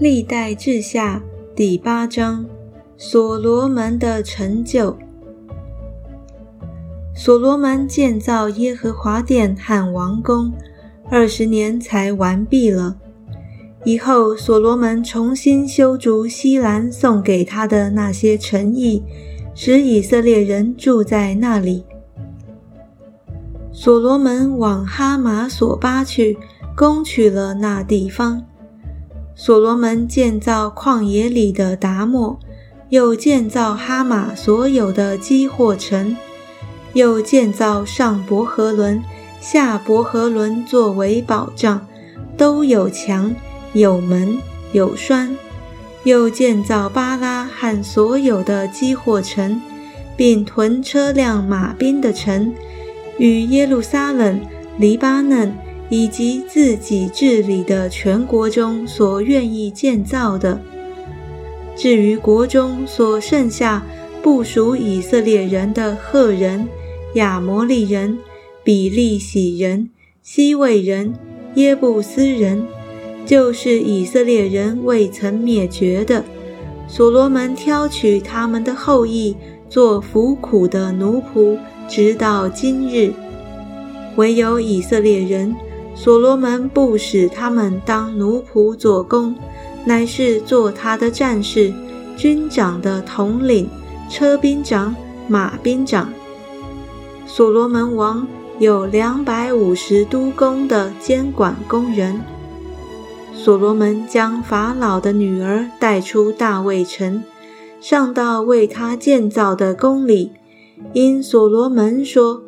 历代志下第八章，所罗门的成就。所罗门建造耶和华殿和王宫，二十年才完毕了。以后，所罗门重新修筑西兰送给他的那些城邑，使以色列人住在那里。所罗门往哈马索巴去，攻取了那地方。所罗门建造旷野里的达莫，又建造哈马所有的基货城，又建造上伯和伦、下伯和伦作为保障，都有墙、有门、有栓。又建造巴拉和所有的基货城，并屯车辆马兵的城，与耶路撒冷、黎巴嫩。以及自己治理的全国中所愿意建造的。至于国中所剩下不属以色列人的赫人、亚摩利人、比利洗人、西魏人、耶布斯人，就是以色列人未曾灭绝的，所罗门挑取他们的后裔做服苦的奴仆，直到今日，唯有以色列人。所罗门不使他们当奴仆做工，乃是做他的战士、军长的统领、车兵长、马兵长。所罗门王有两百五十督工的监管工人。所罗门将法老的女儿带出大卫城，上到为他建造的宫里，因所罗门说。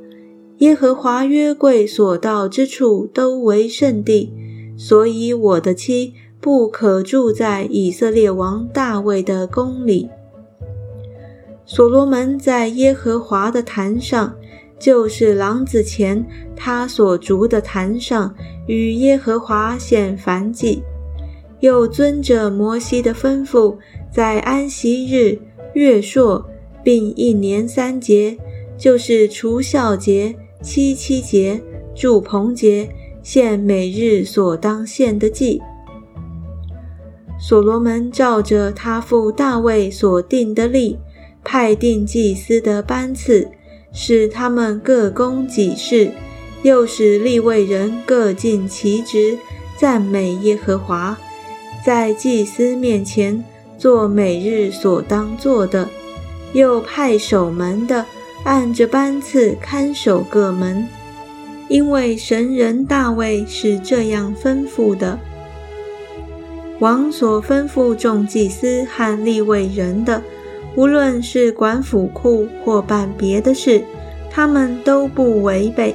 耶和华约柜所到之处都为圣地，所以我的妻不可住在以色列王大卫的宫里。所罗门在耶和华的坛上，就是廊子前他所筑的坛上，与耶和华献燔祭，又遵着摩西的吩咐，在安息日、月朔，并一年三节，就是除孝节。七七节、祝棚节，献每日所当献的祭。所罗门照着他父大卫所定的例，派定祭司的班次，使他们各供己事，又使立位人各尽其职，赞美耶和华，在祭司面前做每日所当做的，又派守门的。按着班次看守各门，因为神人大卫是这样吩咐的。王所吩咐众祭司和立位人的，无论是管府库或办别的事，他们都不违背。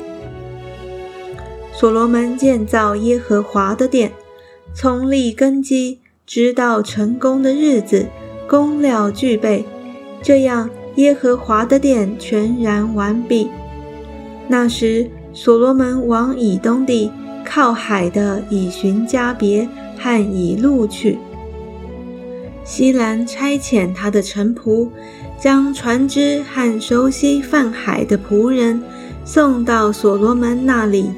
所罗门建造耶和华的殿，从立根基直到成功的日子，工料具备，这样。耶和华的殿全然完毕。那时，所罗门往以东地靠海的以寻加别和以路去。西兰差遣他的臣仆，将船只和熟悉泛海的仆人送到所罗门那里。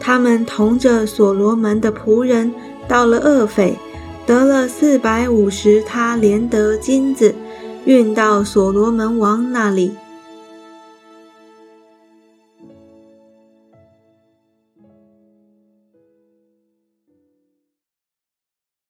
他们同着所罗门的仆人到了厄斐，得了四百五十他连得金子。运到所罗门王那里，